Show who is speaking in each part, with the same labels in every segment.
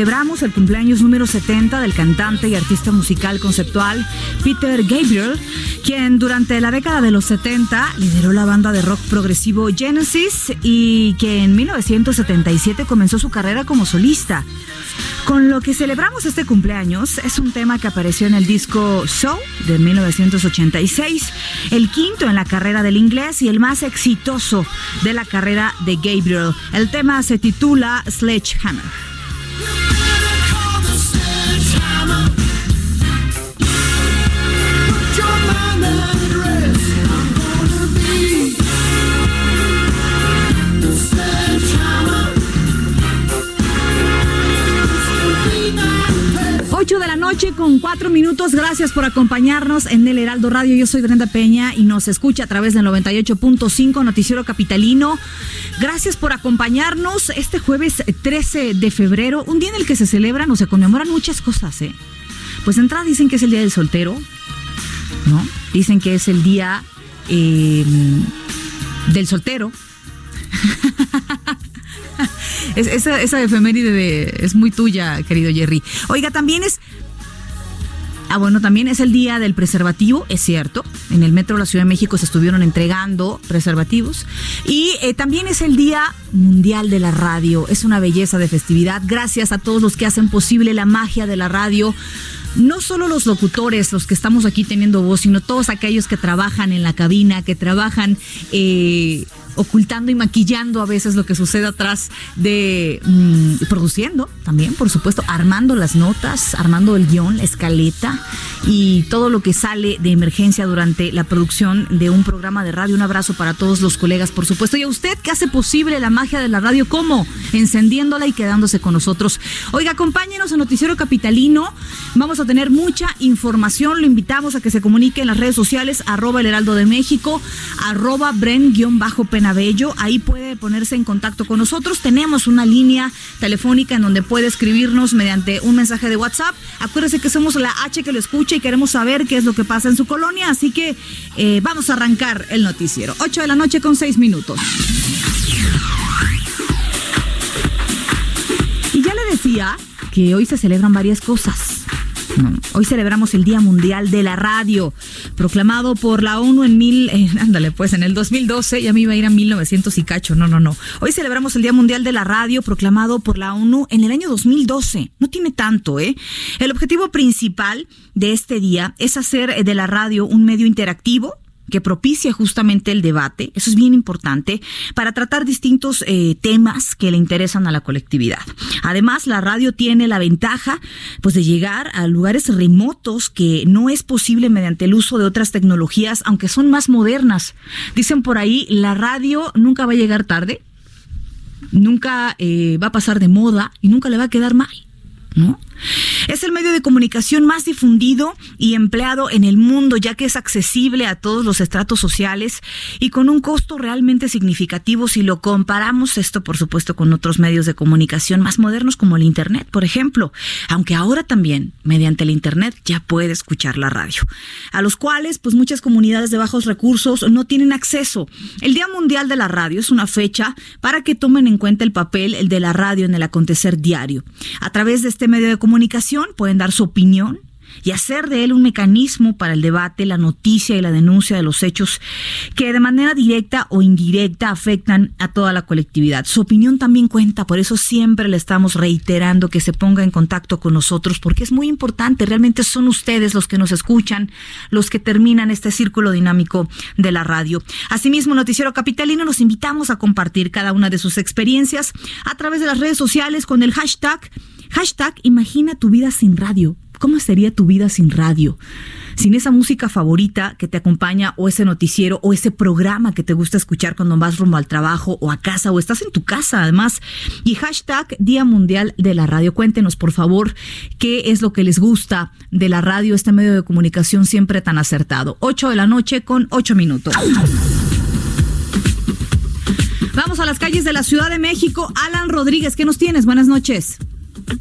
Speaker 1: Celebramos el cumpleaños número 70 del cantante y artista musical conceptual Peter Gabriel, quien durante la década de los 70 lideró la banda de rock progresivo Genesis y que en 1977 comenzó su carrera como solista. Con lo que celebramos este cumpleaños es un tema que apareció en el disco Show de 1986, el quinto en la carrera del inglés y el más exitoso de la carrera de Gabriel. El tema se titula Sledgehammer. Con 4 minutos. Gracias por acompañarnos en el Heraldo Radio. Yo soy Brenda Peña y nos escucha a través del 98.5 Noticiero Capitalino. Gracias por acompañarnos este jueves 13 de febrero, un día en el que se celebran o se conmemoran muchas cosas. ¿eh? Pues de entrada dicen que es el día del soltero, ¿no? Dicen que es el día eh, del soltero. Es- esa, esa efeméride de- es muy tuya, querido Jerry. Oiga, también es. Ah, bueno, también es el día del preservativo, es cierto. En el metro de la Ciudad de México se estuvieron entregando preservativos. Y eh, también es el Día Mundial de la Radio. Es una belleza de festividad. Gracias a todos los que hacen posible la magia de la radio. No solo los locutores, los que estamos aquí teniendo voz, sino todos aquellos que trabajan en la cabina, que trabajan eh, ocultando y maquillando a veces lo que sucede atrás de mm, produciendo también, por supuesto, armando las notas, armando el guion, la escaleta y todo lo que sale de emergencia durante la producción de un programa de radio. Un abrazo para todos los colegas, por supuesto. Y a usted que hace posible la magia de la radio, ¿cómo? Encendiéndola y quedándose con nosotros. Oiga, acompáñenos a Noticiero Capitalino. Vamos a tener mucha información. Lo invitamos a que se comunique en las redes sociales, arroba el heraldo de México, arroba bren-penagos Ahí puede ponerse en contacto con nosotros. Tenemos una línea telefónica en donde puede escribirnos mediante un mensaje de WhatsApp. Acuérdese que somos la H que lo escucha y queremos saber qué es lo que pasa en su colonia. Así que eh, vamos a arrancar el noticiero. 8 de la noche con 6 minutos. Y ya le decía que hoy se celebran varias cosas. No, Hoy celebramos el Día Mundial de la Radio, proclamado por la ONU en mil, ándale pues, en el 2012, ya me iba a ir a 1900 y cacho, no, no, no. Hoy celebramos el Día Mundial de la Radio, proclamado por la ONU en el año 2012. No tiene tanto, ¿eh? El objetivo principal de este día es hacer eh, de la radio un medio interactivo, que propicia justamente el debate, eso es bien importante, para tratar distintos eh, temas que le interesan a la colectividad. Además, la radio tiene la ventaja pues, de llegar a lugares remotos que no es posible mediante el uso de otras tecnologías, aunque son más modernas. Dicen por ahí, la radio nunca va a llegar tarde, nunca eh, va a pasar de moda y nunca le va a quedar mal. ¿No? Es el medio de comunicación más difundido y empleado en el mundo, ya que es accesible a todos los estratos sociales y con un costo realmente significativo si lo comparamos esto, por supuesto, con otros medios de comunicación más modernos como el Internet, por ejemplo, aunque ahora también, mediante el Internet, ya puede escuchar la radio, a los cuales, pues muchas comunidades de bajos recursos no tienen acceso. El Día Mundial de la Radio es una fecha para que tomen en cuenta el papel de la radio en el acontecer diario. A través de este medio de comunicación pueden dar su opinión y hacer de él un mecanismo para el debate, la noticia y la denuncia de los hechos que de manera directa o indirecta afectan a toda la colectividad. Su opinión también cuenta, por eso siempre le estamos reiterando que se ponga en contacto con nosotros porque es muy importante, realmente son ustedes los que nos escuchan, los que terminan este círculo dinámico de la radio. Asimismo, Noticiero Capitalino nos invitamos a compartir cada una de sus experiencias a través de las redes sociales con el hashtag Hashtag Imagina tu vida sin radio. ¿Cómo sería tu vida sin radio? Sin esa música favorita que te acompaña o ese noticiero o ese programa que te gusta escuchar cuando vas rumbo al trabajo o a casa o estás en tu casa además. Y hashtag Día Mundial de la Radio. Cuéntenos por favor qué es lo que les gusta de la radio, este medio de comunicación siempre tan acertado. 8 de la noche con 8 minutos. Vamos a las calles de la Ciudad de México. Alan Rodríguez, ¿qué nos tienes? Buenas noches.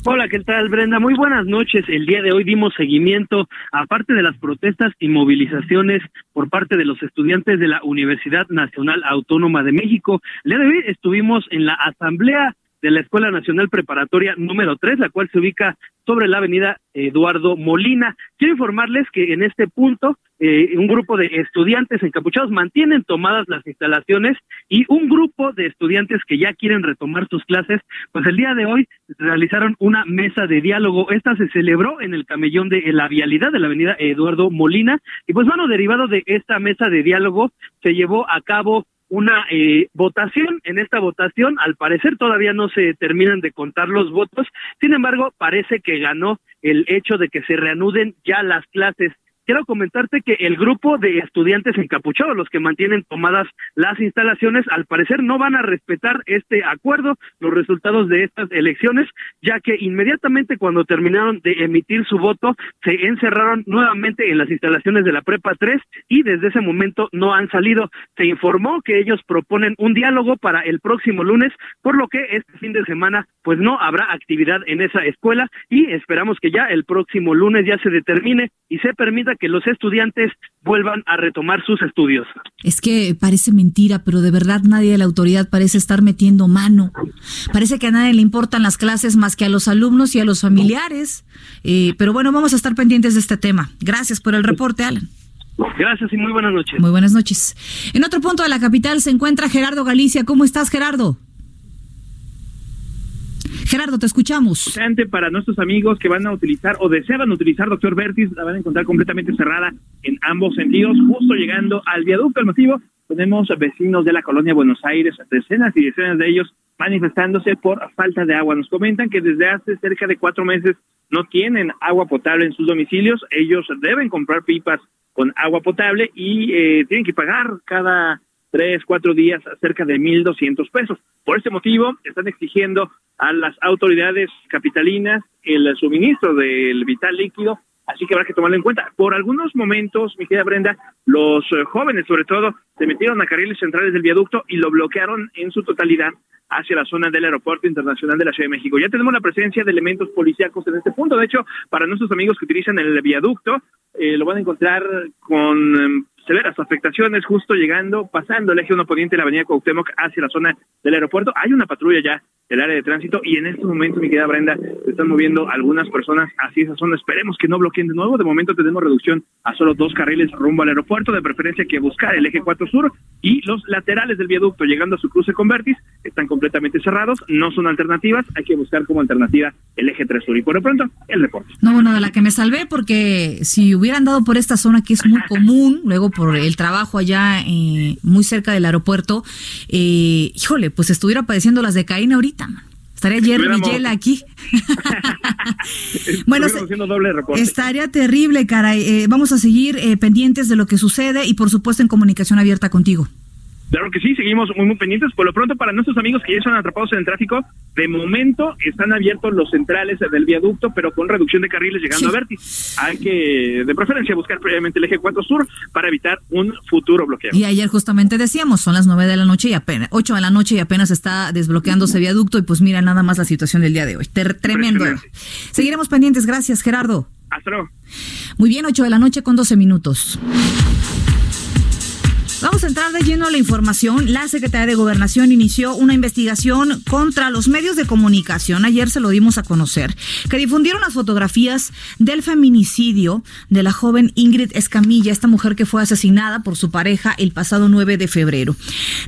Speaker 2: Hola, ¿qué tal, Brenda? Muy buenas noches. El día de hoy dimos seguimiento, aparte de las protestas y movilizaciones por parte de los estudiantes de la Universidad Nacional Autónoma de México. El día de hoy estuvimos en la Asamblea de la Escuela Nacional Preparatoria número 3, la cual se ubica sobre la avenida Eduardo Molina. Quiero informarles que en este punto eh, un grupo de estudiantes encapuchados mantienen tomadas las instalaciones y un grupo de estudiantes que ya quieren retomar sus clases, pues el día de hoy realizaron una mesa de diálogo. Esta se celebró en el camellón de la vialidad de la avenida Eduardo Molina y pues bueno, derivado de esta mesa de diálogo se llevó a cabo una eh, votación. En esta votación, al parecer, todavía no se terminan de contar los votos. Sin embargo, parece que ganó el hecho de que se reanuden ya las clases quiero comentarte que el grupo de estudiantes encapuchados, los que mantienen tomadas las instalaciones, al parecer no van a respetar este acuerdo, los resultados de estas elecciones, ya que inmediatamente cuando terminaron de emitir su voto, se encerraron nuevamente en las instalaciones de la Prepa 3 y desde ese momento no han salido. Se informó que ellos proponen un diálogo para el próximo lunes, por lo que este fin de semana pues no habrá actividad en esa escuela y esperamos que ya el próximo lunes ya se determine y se permita que los estudiantes vuelvan a retomar sus estudios.
Speaker 1: Es que parece mentira, pero de verdad nadie de la autoridad parece estar metiendo mano. Parece que a nadie le importan las clases más que a los alumnos y a los familiares. Eh, pero bueno, vamos a estar pendientes de este tema. Gracias por el reporte, Alan.
Speaker 2: Gracias y muy buenas noches.
Speaker 1: Muy buenas noches. En otro punto de la capital se encuentra Gerardo Galicia. ¿Cómo estás, Gerardo? Gerardo, te escuchamos.
Speaker 3: Para nuestros amigos que van a utilizar o desean utilizar Doctor Vertis, la van a encontrar completamente cerrada en ambos sentidos, justo llegando al viaducto. El motivo, tenemos vecinos de la colonia Buenos Aires, decenas y decenas de ellos manifestándose por falta de agua. Nos comentan que desde hace cerca de cuatro meses no tienen agua potable en sus domicilios. Ellos deben comprar pipas con agua potable y eh, tienen que pagar cada tres, cuatro días cerca de mil doscientos pesos. Por este motivo, están exigiendo a las autoridades capitalinas el suministro del vital líquido así que habrá que tomarlo en cuenta. Por algunos momentos, mi querida Brenda, los eh, jóvenes sobre todo se metieron a carriles centrales del viaducto y lo bloquearon en su totalidad hacia la zona del Aeropuerto Internacional de la Ciudad de México. Ya tenemos la presencia de elementos policíacos en este punto. De hecho, para nuestros amigos que utilizan el viaducto, eh, lo van a encontrar con em, severas afectaciones justo llegando, pasando el eje 1 poniente de la avenida Cuauhtémoc hacia la zona del aeropuerto. Hay una patrulla ya del área de tránsito y en este momento, mi querida Brenda, se están moviendo algunas personas hacia esa zona. Esperemos que no bloqueen de nuevo. De momento tenemos reducción a solo dos carriles rumbo al aeropuerto, de preferencia que buscar el eje 4 sur y los laterales del viaducto llegando a su cruce con Vertis están completamente cerrados, no son alternativas, hay que buscar como alternativa el eje 3 sur. Y por lo pronto, el reporte.
Speaker 1: No, bueno, de la que me salvé porque si hubieran dado por esta zona que es muy común, luego por el trabajo allá eh, muy cerca del aeropuerto, eh, híjole, pues estuviera padeciendo las de Caína ahorita, man. Estaría Jerry Villela aquí. bueno,
Speaker 3: doble
Speaker 1: estaría terrible, caray. Eh, vamos a seguir eh, pendientes de lo que sucede y por supuesto en comunicación abierta contigo.
Speaker 3: Claro que sí, seguimos muy, muy pendientes. Por lo pronto, para nuestros amigos que ya están atrapados en el tráfico, de momento están abiertos los centrales del viaducto, pero con reducción de carriles llegando
Speaker 1: Sí.
Speaker 3: a Vértiz. Hay que, de preferencia, buscar previamente el eje 4 sur para evitar un futuro bloqueo.
Speaker 1: Y ayer justamente decíamos, son las nueve de la noche y apenas, ocho de la noche y apenas está desbloqueándose viaducto y pues mira nada más la situación del día de hoy. Ter- tremendo. Seguiremos pendientes. Gracias, Gerardo.
Speaker 3: Hasta luego.
Speaker 1: Muy bien, 8 de la noche con 12 minutos. Vamos a entrar de lleno a la información. La Secretaría de Gobernación inició una investigación contra los medios de comunicación. Ayer se lo dimos a conocer, que difundieron las fotografías del feminicidio de la joven Ingrid Escamilla, esta mujer que fue asesinada por su pareja el pasado 9 de febrero.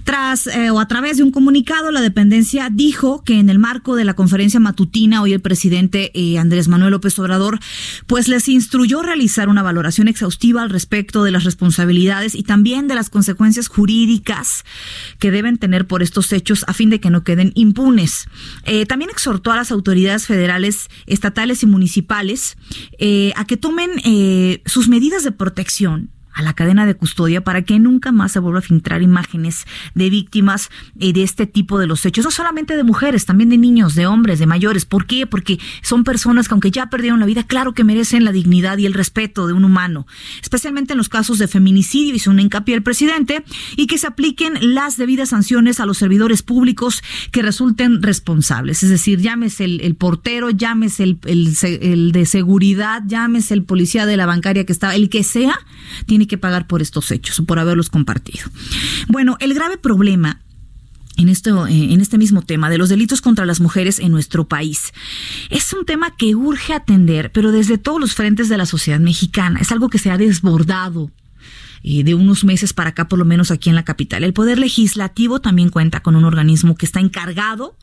Speaker 1: Tras eh, o a través de un comunicado, la dependencia dijo que en el marco de la conferencia matutina, hoy el presidente eh, Andrés Manuel López Obrador, pues les instruyó realizar una valoración exhaustiva al respecto de las responsabilidades y también de las consecuencias jurídicas que deben tener por estos hechos a fin de que no queden impunes. Eh, también exhortó a las autoridades federales, estatales y municipales eh, a que tomen eh, sus medidas de protección a la cadena de custodia para que nunca más se vuelva a filtrar imágenes de víctimas eh, de este tipo de los hechos, no solamente de mujeres, también de niños, de hombres, de mayores. ¿Por qué? Porque son personas que aunque ya perdieron la vida, claro que merecen la dignidad y el respeto de un humano, especialmente en los casos de feminicidio, hizo un hincapié el presidente, y que se apliquen las debidas sanciones a los servidores públicos que resulten responsables, es decir, llámese el, el portero, llámese el, el de seguridad, llámese el policía de la bancaria que estaba, el que sea, tiene que pagar por estos hechos o por haberlos compartido. Bueno, el grave problema en, esto, eh, en este mismo tema de los delitos contra las mujeres en nuestro país. Es un tema que urge atender, pero desde todos los frentes de la sociedad mexicana. Es algo que se ha desbordado eh, de unos meses para acá, por lo menos aquí en la capital. El Poder Legislativo también cuenta con un organismo que está encargado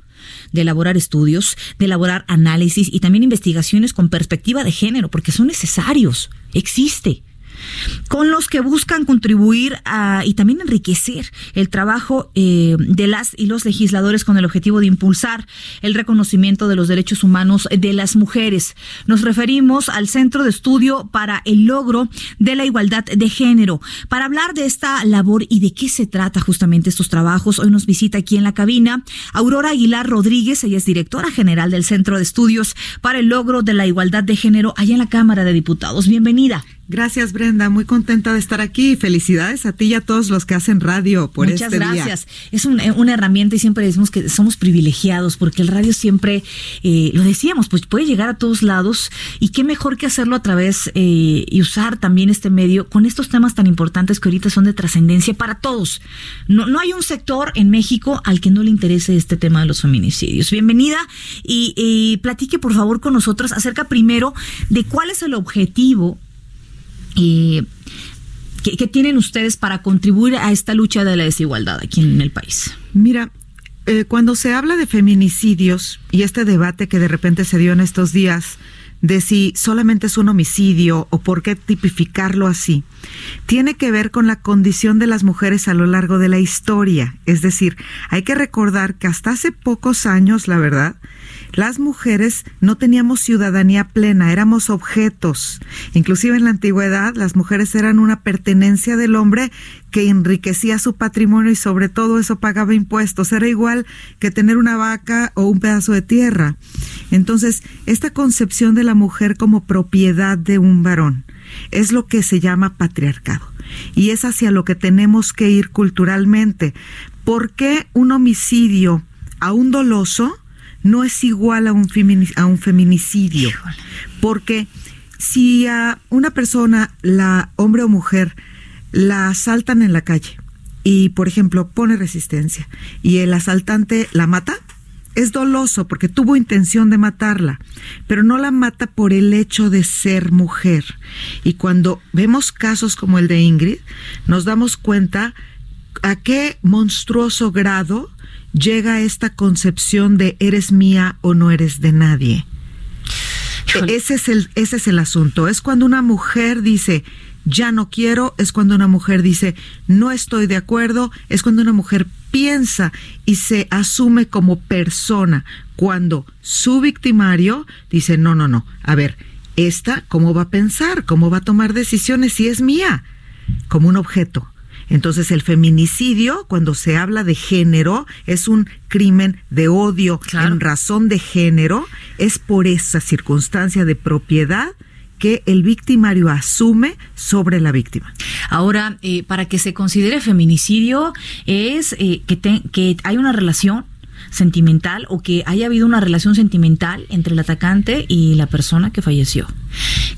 Speaker 1: de elaborar estudios, de elaborar análisis y también investigaciones con perspectiva de género, porque son necesarios. Existe con los que buscan contribuir a, y también enriquecer el trabajo eh, de las y los legisladores con el objetivo de impulsar el reconocimiento de los derechos humanos de las mujeres. Nos referimos al Centro de Estudio para el Logro de la Igualdad de Género. Para hablar de esta labor y de qué se trata justamente estos trabajos, hoy nos visita aquí en la cabina Aurora Aguilar Rodríguez, ella es directora general del Centro de Estudios para el Logro de la Igualdad de Género allá en la Cámara de Diputados. Bienvenida.
Speaker 4: Gracias, Brenda. Muy contenta de estar aquí. Felicidades a ti y a todos los que hacen radio por
Speaker 1: Muchas
Speaker 4: este
Speaker 1: gracias.
Speaker 4: día.
Speaker 1: Es un- eh, una herramienta y siempre decimos que somos privilegiados porque el radio siempre, eh, lo decíamos, pues puede llegar a todos lados y qué mejor que hacerlo a través eh, y usar también este medio con estos temas tan importantes que ahorita son de trascendencia para todos. No, no hay un sector en México al que no le interese este tema de los feminicidios. Bienvenida y, y platique por favor con nosotros acerca primero de cuál es el objetivo que tienen ustedes para contribuir a esta lucha de la desigualdad aquí en el país?
Speaker 4: Mira, eh, cuando se habla de feminicidios y este debate que de repente se dio en estos días de si solamente es un homicidio o por qué tipificarlo así, tiene que ver con la condición de las mujeres a lo largo de la historia. Es decir, hay que recordar que hasta hace pocos años, la verdad, las mujeres no teníamos ciudadanía plena, éramos objetos. Inclusive en la antigüedad las mujeres eran una pertenencia del hombre que enriquecía su patrimonio y sobre todo eso pagaba impuestos. Era igual que tener una vaca o un pedazo de tierra. Entonces, esta concepción de la mujer como propiedad de un varón es lo que se llama patriarcado. Y es hacia lo que tenemos que ir culturalmente. ¿Por qué un homicidio a un doloso no es igual a un, a un feminicidio? Porque si a una persona, la hombre o mujer, la asaltan en la calle y, por ejemplo, pone resistencia y el asaltante la mata, es doloso porque tuvo intención de matarla, pero no la mata por el hecho de ser mujer. Y cuando vemos casos como el de Ingrid, nos damos cuenta a qué monstruoso grado llega esta concepción de eres mía o no eres de nadie. Ese es el, ese es el asunto. Es cuando una mujer dice, ya no quiero, es cuando una mujer dice, no estoy de acuerdo, es cuando una mujer piensa y se asume como persona, cuando su victimario dice, no, no, no, a ver, esta, ¿cómo va a pensar? ¿Cómo va a tomar decisiones si es mía? Como un objeto. Entonces el feminicidio, cuando se habla de género, es un crimen de odio en razón de género, es por esa circunstancia de propiedad que el victimario asume sobre la víctima.
Speaker 1: Ahora, eh, para que se considere feminicidio es eh, que, que hay una relación sentimental o que haya habido una relación sentimental entre el atacante y la persona que falleció,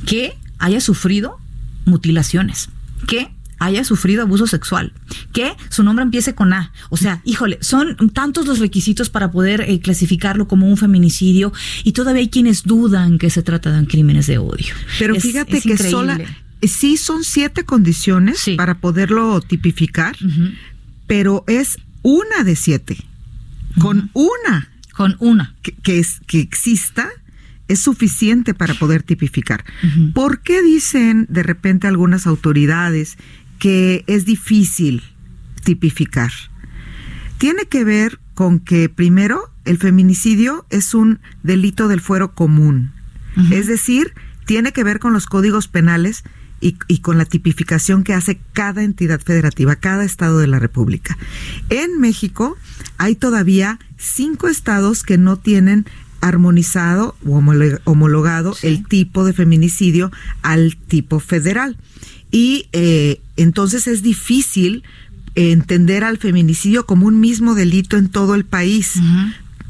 Speaker 1: que haya sufrido mutilaciones, que haya sufrido abuso sexual, que su nombre empiece con A. O sea, híjole, son tantos los requisitos para poder eh, clasificarlo como un feminicidio y todavía hay quienes dudan que se trata de crímenes de odio.
Speaker 4: Pero fíjate que sola, sí son siete condiciones para poderlo tipificar, pero es una de siete. Con una.
Speaker 1: Con una.
Speaker 4: Que, es, que exista es suficiente para poder tipificar. ¿Por qué dicen de repente algunas autoridades que es difícil tipificar. Tiene que ver con que, primero, el feminicidio es un delito del fuero común. Es decir, tiene que ver con los códigos penales y, y, con la tipificación que hace cada entidad federativa, cada estado de la República. En México hay todavía cinco estados que no tienen armonizado o homologado el tipo de feminicidio al tipo federal. Y eh, entonces es difícil entender al feminicidio como un mismo delito en todo el país.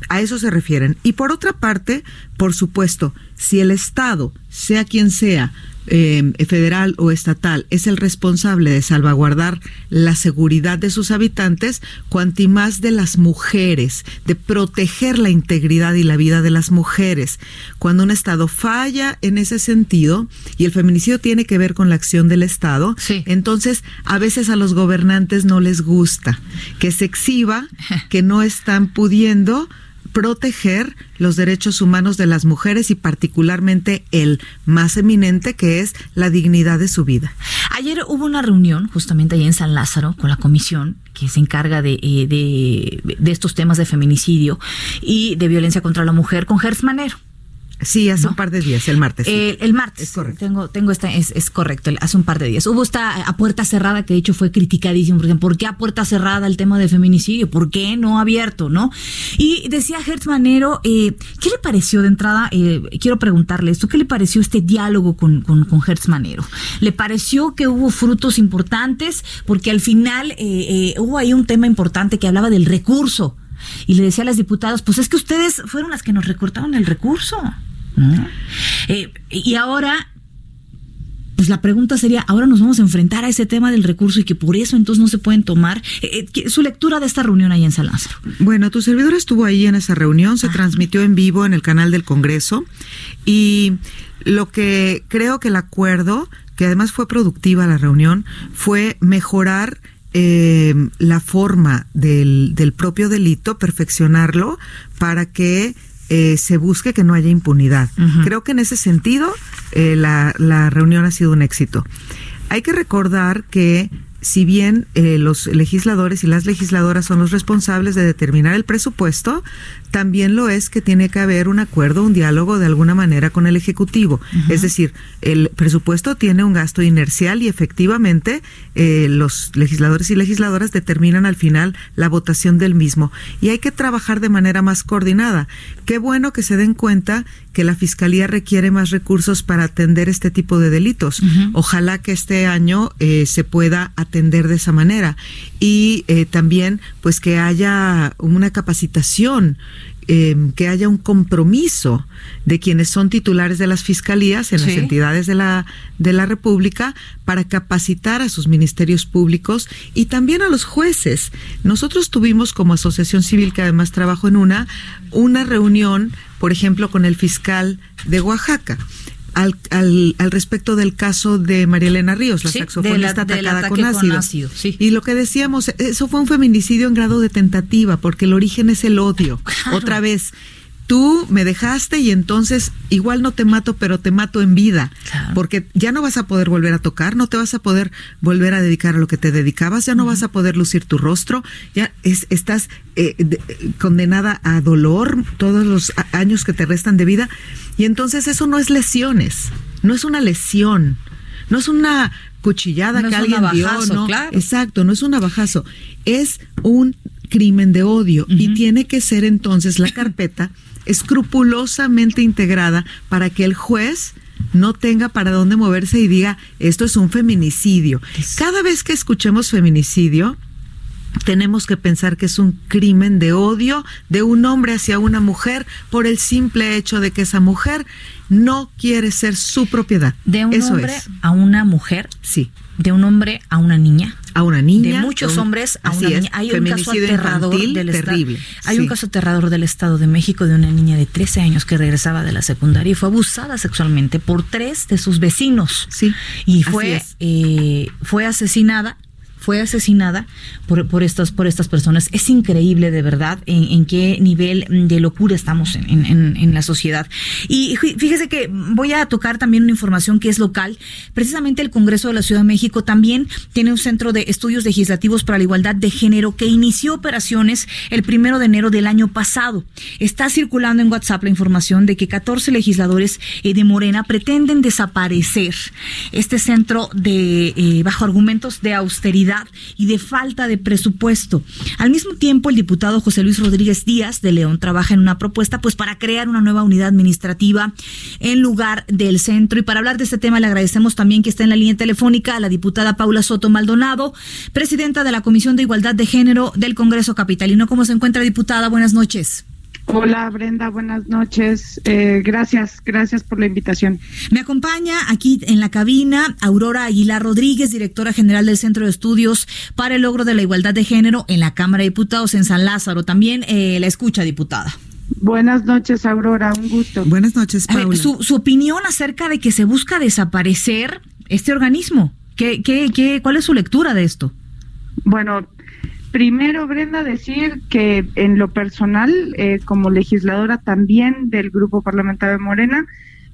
Speaker 4: A eso se refieren. Y por otra parte, por supuesto, si el Estado, sea quien sea, eh, federal o estatal es el responsable de salvaguardar la seguridad de sus habitantes, cuanti más de las mujeres, de proteger la integridad y la vida de las mujeres. Cuando un Estado falla en ese sentido, y el feminicidio tiene que ver con la acción del Estado, entonces a veces a los gobernantes no les gusta que se exhiba que no están pudiendo proteger los derechos humanos de las mujeres y particularmente el más eminente que es la dignidad de su vida.
Speaker 1: Ayer hubo una reunión justamente ahí en San Lázaro con la comisión que se encarga de, eh, de, de estos temas de feminicidio y de violencia contra la mujer con Gers Manero
Speaker 4: Sí, hace un par de días, el martes.
Speaker 1: el martes. Es correcto. Tengo, tengo esta, es, es, correcto, hace un par de días. Hubo esta a puerta cerrada que de hecho fue criticadísimo, por ejemplo, ¿por qué a puerta cerrada el tema de feminicidio? ¿Por qué no abierto, no? Y decía Hertz Manero, eh, ¿qué le pareció de entrada? Eh, quiero preguntarle esto, ¿qué le pareció este diálogo con, con, con Hertz Manero? ¿Le pareció que hubo frutos importantes? Porque al final eh, hubo ahí un tema importante que hablaba del recurso. Y le decía a las diputadas, pues es que ustedes fueron las que nos recortaron el recurso. Eh, y ahora, pues la pregunta sería, ahora nos vamos a enfrentar a ese tema del recurso y que por eso entonces no se pueden tomar. Eh, eh, su lectura de esta reunión ahí en San Lázaro.
Speaker 4: Bueno, tu servidor estuvo ahí en esa reunión, se transmitió en vivo en el canal del Congreso y lo que creo que el acuerdo, que además fue productiva la reunión, fue mejorar la forma del, del propio delito, perfeccionarlo para que eh, se busque que no haya impunidad. Creo que en ese sentido eh, la, la reunión ha sido un éxito. Hay que recordar que si bien eh, los legisladores y las legisladoras son los responsables de determinar el presupuesto, también lo es que tiene que haber un acuerdo, un diálogo de alguna manera con el Ejecutivo. Es decir, el presupuesto tiene un gasto inercial y efectivamente eh, los legisladores y legisladoras determinan al final la votación del mismo. Y hay que trabajar de manera más coordinada. Qué bueno que se den cuenta que la Fiscalía requiere más recursos para atender este tipo de delitos. Ojalá que este año eh, se pueda atender de esa manera. Y eh, también, pues, que haya una capacitación eh, que haya un compromiso de quienes son titulares de las fiscalías en las entidades de la, de la República para capacitar a sus ministerios públicos y también a los jueces. Nosotros tuvimos como asociación civil, que además trabajo en una, una reunión, por ejemplo, con el fiscal de Oaxaca al, al, al, respecto del caso de María Elena Ríos, la
Speaker 1: Sí,
Speaker 4: saxofonista
Speaker 1: de la- del
Speaker 4: atacada con
Speaker 1: con
Speaker 4: ácido.
Speaker 1: ácido, sí.
Speaker 4: Y lo que decíamos, eso fue un feminicidio en grado de tentativa, porque el origen es el odio.
Speaker 1: Claro.
Speaker 4: Otra vez, tú me dejaste y entonces igual no te mato, pero te mato en vida.
Speaker 1: Claro.
Speaker 4: Porque ya no vas a poder volver a tocar, no te vas a poder volver a dedicar a lo que te dedicabas, ya no vas a poder lucir tu rostro, ya es- estás eh, de- condenada a dolor todos los años que te restan de vida. Y entonces eso no es lesiones, no es una lesión, no es una cuchillada
Speaker 1: No
Speaker 4: que alguien dio, no.
Speaker 1: claro.
Speaker 4: Exacto, no es un navajazo, es un crimen de odio y tiene que ser entonces la carpeta escrupulosamente integrada para que el juez no tenga para dónde moverse y diga esto es un feminicidio. Cada vez que escuchemos feminicidio, tenemos que pensar que es un crimen de odio de un hombre hacia una mujer por el simple hecho de que esa mujer no quiere ser su propiedad.
Speaker 1: De un
Speaker 4: Eso
Speaker 1: hombre
Speaker 4: es.
Speaker 1: a una mujer,
Speaker 4: Sí,
Speaker 1: de un hombre a una niña.
Speaker 4: a una niña.
Speaker 1: de muchos
Speaker 4: un-
Speaker 1: hombres a una
Speaker 4: es,
Speaker 1: niña. Hay un caso aterrador
Speaker 4: infantil
Speaker 1: del estado.
Speaker 4: terrible.
Speaker 1: Hay un caso aterrador del Estado de México de una niña de 13 años que regresaba de la secundaria y fue abusada sexualmente por tres de sus vecinos.
Speaker 4: Sí,
Speaker 1: Y fue, eh, fue asesinada fue asesinada por, por estas por estas personas. Es increíble de verdad en, qué nivel de locura estamos en, en- la sociedad. Y fí- fíjese que voy a tocar también una información que es local. Precisamente el Congreso de la Ciudad de México también tiene un centro de estudios legislativos para la igualdad de género que inició operaciones el primero de enero del año pasado. Está circulando en WhatsApp la información de que 14 legisladores eh, de Morena pretenden desaparecer este centro de eh, bajo argumentos de austeridad y de falta de presupuesto. Al mismo tiempo, el diputado José Luis Rodríguez Díaz de León trabaja en una propuesta pues para crear una nueva unidad administrativa en lugar del centro. Y para hablar de este tema le agradecemos también que está en la línea telefónica a la diputada Paula Soto Maldonado, presidenta de la Comisión de Igualdad de Género del Congreso Capitalino. ¿Cómo se encuentra, diputada? Buenas noches.
Speaker 5: Hola Brenda, buenas noches. Eh, gracias, gracias por la invitación.
Speaker 1: Me acompaña aquí en la cabina Aurora Aguilar Rodríguez, directora general del Centro de Estudios para el Logro de la Igualdad de Género en la Cámara de Diputados en San Lázaro. También eh, la escucha, diputada.
Speaker 5: Buenas noches Aurora, un gusto.
Speaker 4: Buenas noches,
Speaker 1: ver,
Speaker 4: Paula.
Speaker 1: su, su opinión acerca de que se busca desaparecer este organismo. ¿Qué, qué, qué, ¿Cuál es su lectura de esto?
Speaker 5: Bueno, primero Brenda decir que en lo personal, eh, como legisladora también del Grupo Parlamentario de Morena,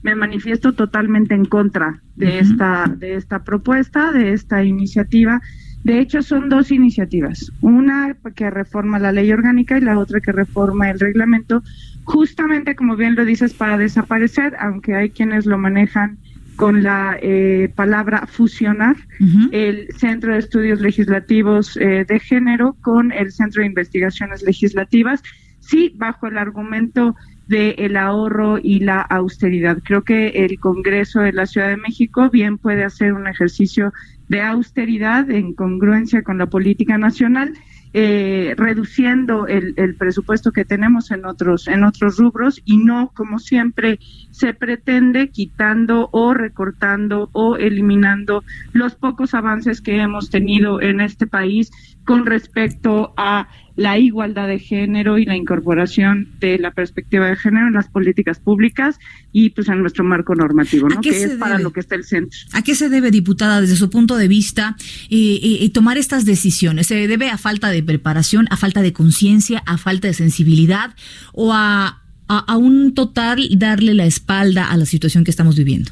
Speaker 5: me manifiesto totalmente en contra de esta de esta propuesta, de esta iniciativa. De hecho, son dos iniciativas, una que reforma la ley orgánica y la otra que reforma el reglamento, justamente como bien lo dices, para desaparecer, aunque hay quienes lo manejan con la eh, palabra fusionar, el Centro de Estudios Legislativos eh, de Género con el Centro de Investigaciones Legislativas, sí, bajo el argumento de el ahorro y la austeridad. Creo que el Congreso de la Ciudad de México bien puede hacer un ejercicio de austeridad en congruencia con la política nacional, eh, reduciendo el, el presupuesto que tenemos en otros en otros rubros y no como siempre se pretende quitando o recortando o eliminando los pocos avances que hemos tenido en este país con respecto a la igualdad de género y la incorporación de la perspectiva de género en las políticas públicas y pues en nuestro marco normativo,
Speaker 1: ¿A
Speaker 5: ¿no?
Speaker 1: qué
Speaker 5: Que
Speaker 1: se
Speaker 5: es para
Speaker 1: debe?
Speaker 5: lo que está el centro.
Speaker 1: ¿A qué se debe, diputada, desde su punto de vista, eh, eh, eh, tomar estas decisiones? ¿Se debe a falta de preparación, a falta de conciencia, a falta de sensibilidad o a, a, a un total darle la espalda a la situación que estamos viviendo?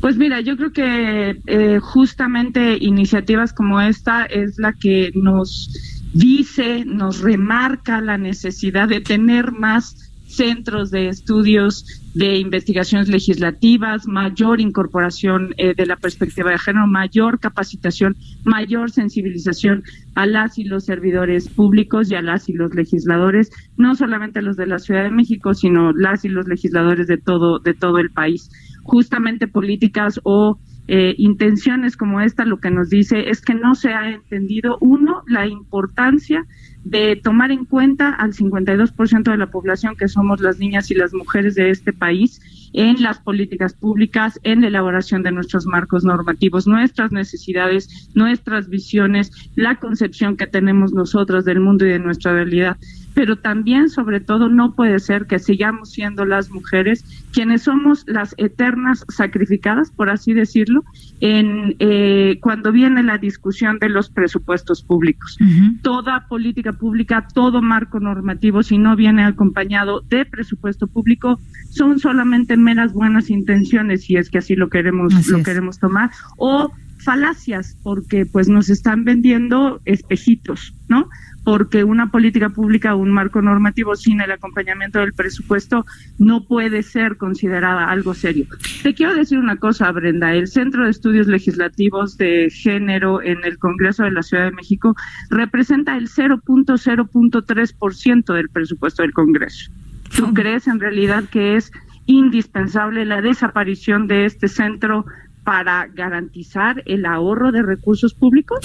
Speaker 5: Pues mira, yo creo que eh, justamente iniciativas como esta es la que nos dice, nos remarca la necesidad de tener más centros de estudios de investigaciones legislativas, mayor incorporación eh, de la perspectiva de género, mayor capacitación, mayor sensibilización a las y los servidores públicos y a las y los legisladores, no solamente los de la Ciudad de México, sino las y los legisladores de todo de todo el país. Justamente políticas o eh, intenciones como esta lo que nos dice es que no se ha entendido, uno, la importancia de tomar en cuenta al 52% de la población que somos las niñas y las mujeres de este país en las políticas públicas, en la elaboración de nuestros marcos normativos, nuestras necesidades, nuestras visiones, la concepción que tenemos nosotros del mundo y de nuestra realidad pero también, sobre todo, no puede ser que sigamos siendo las mujeres quienes somos las eternas sacrificadas, por así decirlo, en eh, cuando viene la discusión de los presupuestos públicos. Toda política pública, todo marco normativo, si no viene acompañado de presupuesto público, son solamente meras buenas intenciones, si es que así lo queremos, lo queremos tomar, o falacias, porque pues nos están vendiendo espejitos, ¿no? Porque una política pública o un marco normativo sin el acompañamiento del presupuesto no puede ser considerada algo serio. Te quiero decir una cosa, Brenda, el Centro de Estudios Legislativos de Género en el Congreso de la Ciudad de México representa el 0.0.3% del presupuesto del Congreso. ¿Tú crees en realidad que es indispensable la desaparición de este centro para garantizar el ahorro de recursos públicos?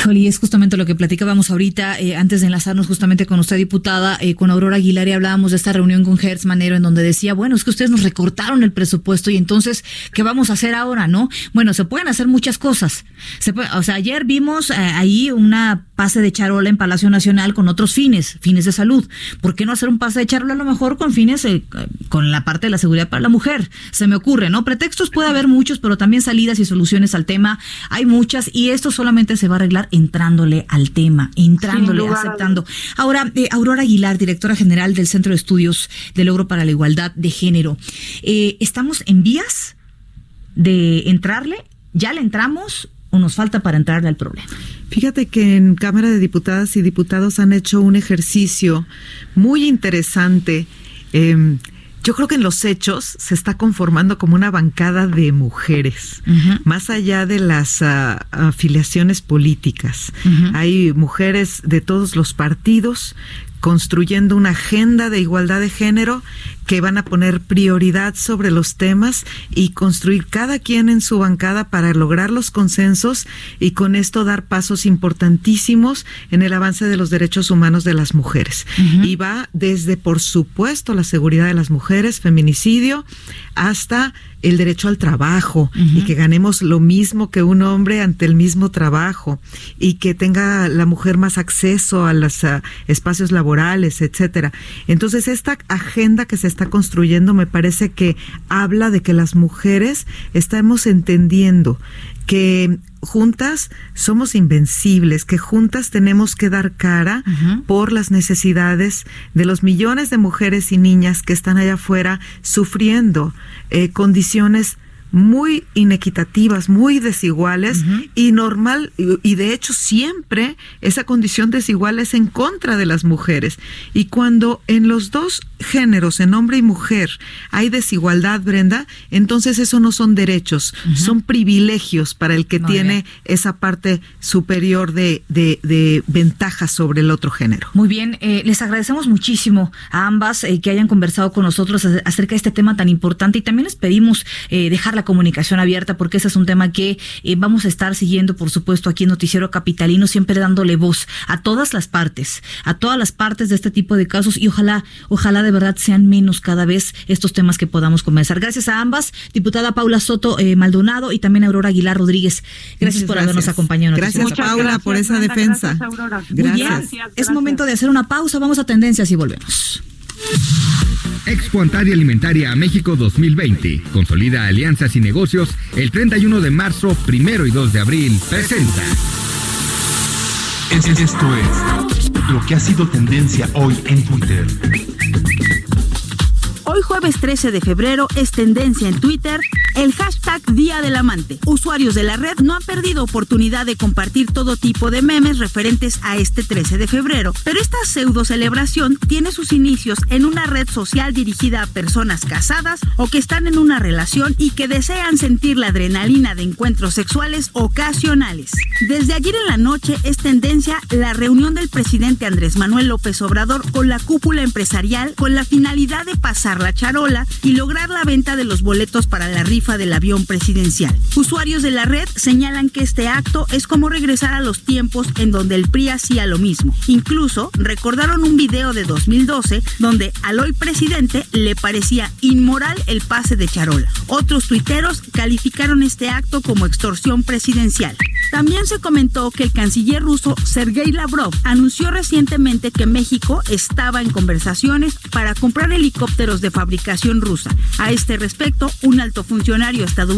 Speaker 1: Híjole, y es justamente lo que platicábamos ahorita, eh, antes de enlazarnos justamente con usted, diputada, eh, con Aurora Aguilar, y hablábamos de esta reunión con Hertz Manero, en donde decía, bueno, es que ustedes nos recortaron el presupuesto y entonces, ¿qué vamos a hacer ahora, no? Bueno, se pueden hacer muchas cosas. Se o sea, ayer vimos eh, ahí una pase de charola en Palacio Nacional con otros fines, fines de salud. ¿Por qué no hacer un pase de charola a lo mejor con fines, con la parte de la seguridad para la mujer? Se me ocurre, ¿no? Pretextos puede haber muchos, pero también salidas y soluciones al tema hay muchas y esto solamente se va a arreglar entrándole al tema, entrándole, aceptando. Ahora, eh, Aurora Aguilar, directora general del Centro de Estudios de Logro para la Igualdad de Género, eh, ¿estamos en vías de entrarle? ¿Ya le entramos o nos falta para entrarle al problema?
Speaker 4: Fíjate que en Cámara de Diputadas y Diputados han hecho un ejercicio muy interesante. Eh, yo creo que en los hechos se está conformando como una bancada de mujeres, más allá de las ah, afiliaciones políticas. Hay mujeres de todos los partidos construyendo una agenda de igualdad de género que van a poner prioridad sobre los temas y construir cada quien en su bancada para lograr los consensos y con esto dar pasos importantísimos en el avance de los derechos humanos de las mujeres. Y va desde, por supuesto, la seguridad de las mujeres, feminicidio, hasta el derecho al trabajo y que ganemos lo mismo que un hombre ante el mismo trabajo y que tenga la mujer más acceso a los espacios laborales, etcétera. Entonces, esta agenda que se está construyendo me parece que habla de que las mujeres estamos entendiendo que juntas somos invencibles, que juntas tenemos que dar cara por las necesidades de los millones de mujeres y niñas que están allá afuera sufriendo eh, condiciones muy inequitativas, muy desiguales y normal, y de hecho siempre esa condición desigual es en contra de las mujeres. Y cuando en los dos géneros, en hombre y mujer, hay desigualdad, Brenda, entonces eso no son derechos, son privilegios para el que tiene esa parte superior de, de, ventaja sobre el otro género.
Speaker 1: Muy bien, eh, les agradecemos muchísimo a ambas eh, que hayan conversado con nosotros acerca de este tema tan importante y también les pedimos eh, dejar la comunicación abierta porque ese es un tema que vamos a estar siguiendo, por supuesto, aquí en Noticiero Capitalino, siempre dándole voz a todas las partes, a todas las partes de este tipo de casos y ojalá, ojalá de verdad sean menos cada vez estos temas que podamos comenzar. Gracias a ambas, diputada Paula Soto eh, Maldonado y también Aurora Aguilar Rodríguez. Gracias por habernos acompañado.
Speaker 4: gracias Paula por esa defensa.
Speaker 1: Gracias, Es momento de hacer una pausa, vamos a tendencias y volvemos.
Speaker 6: Expo Antaria Alimentaria a México 2020. Consolida alianzas y negocios el 31 de marzo, primero y 2 de abril. Presenta.
Speaker 7: Esto es lo que ha sido tendencia hoy en Twitter.
Speaker 8: Hoy
Speaker 7: Hoy jueves 13 de febrero es tendencia en Twitter el hashtag Día del Amante. Usuarios de la red no han perdido oportunidad de compartir todo tipo de memes referentes a este 13 de febrero, pero esta pseudo celebración tiene sus inicios en una red social dirigida a personas casadas o que están en una relación y que desean sentir la adrenalina de encuentros sexuales ocasionales. Desde ayer en la noche es tendencia la reunión del presidente Andrés Manuel López Obrador con la cúpula empresarial con la finalidad de pasar la charola y lograr la venta de los boletos para la rifa del avión presidencial. Usuarios de la red señalan que este acto es como regresar a los tiempos en donde el PRI hacía lo mismo. Incluso recordaron un video de 2012 donde al hoy presidente le parecía inmoral el pase de charola. Otros tuiteros calificaron este acto como extorsión presidencial. También se comentó que el canciller ruso Sergei Lavrov anunció recientemente que México estaba en conversaciones para comprar helicópteros de fabricación rusa. A este respecto, un alto funcionario estadounidense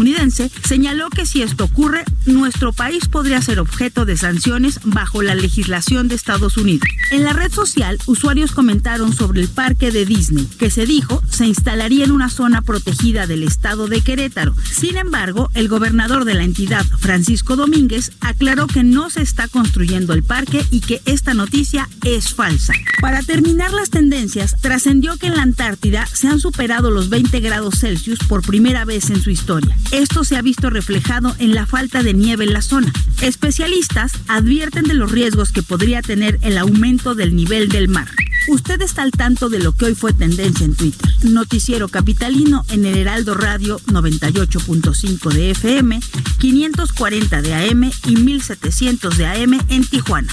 Speaker 7: señaló que si esto ocurre, nuestro país podría ser objeto de sanciones bajo la legislación de Estados Unidos. En la red social, usuarios comentaron sobre el parque de Disney, que se dijo se instalaría en una zona protegida del estado de Querétaro. Sin embargo, el gobernador de la entidad, Francisco Domínguez, aclaró que no se está construyendo el parque y que esta noticia es falsa. Para terminar las tendencias, trascendió que en la Antártida se han superado los 20 grados Celsius por primera vez en su historia. Esto se ha visto reflejado en la falta de nieve en la zona. Especialistas advierten de los riesgos que podría tener el aumento del nivel del mar. Usted está al tanto de lo que hoy fue tendencia en Twitter. Noticiero Capitalino en el Heraldo Radio 98.5 de FM, 540 de AM y 1700 de AM en Tijuana.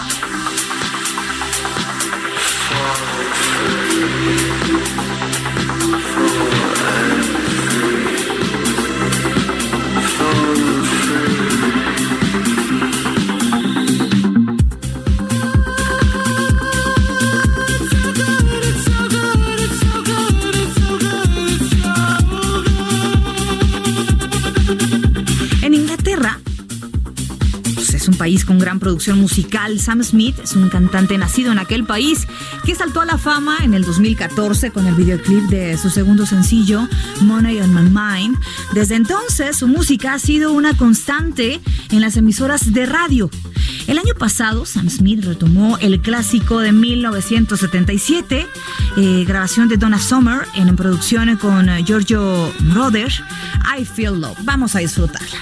Speaker 1: Con gran producción musical. Sam Smith es un cantante nacido en aquel país que saltó a la fama en el 2014 con el videoclip de su segundo sencillo, Money on My Mind. Desde entonces, su música ha sido una constante en las emisoras de radio. El año pasado, Sam Smith retomó el clásico de 1977, eh, grabación de Donna Summer en producción con eh, Giorgio Moroder, I Feel Love. Vamos a disfrutarla.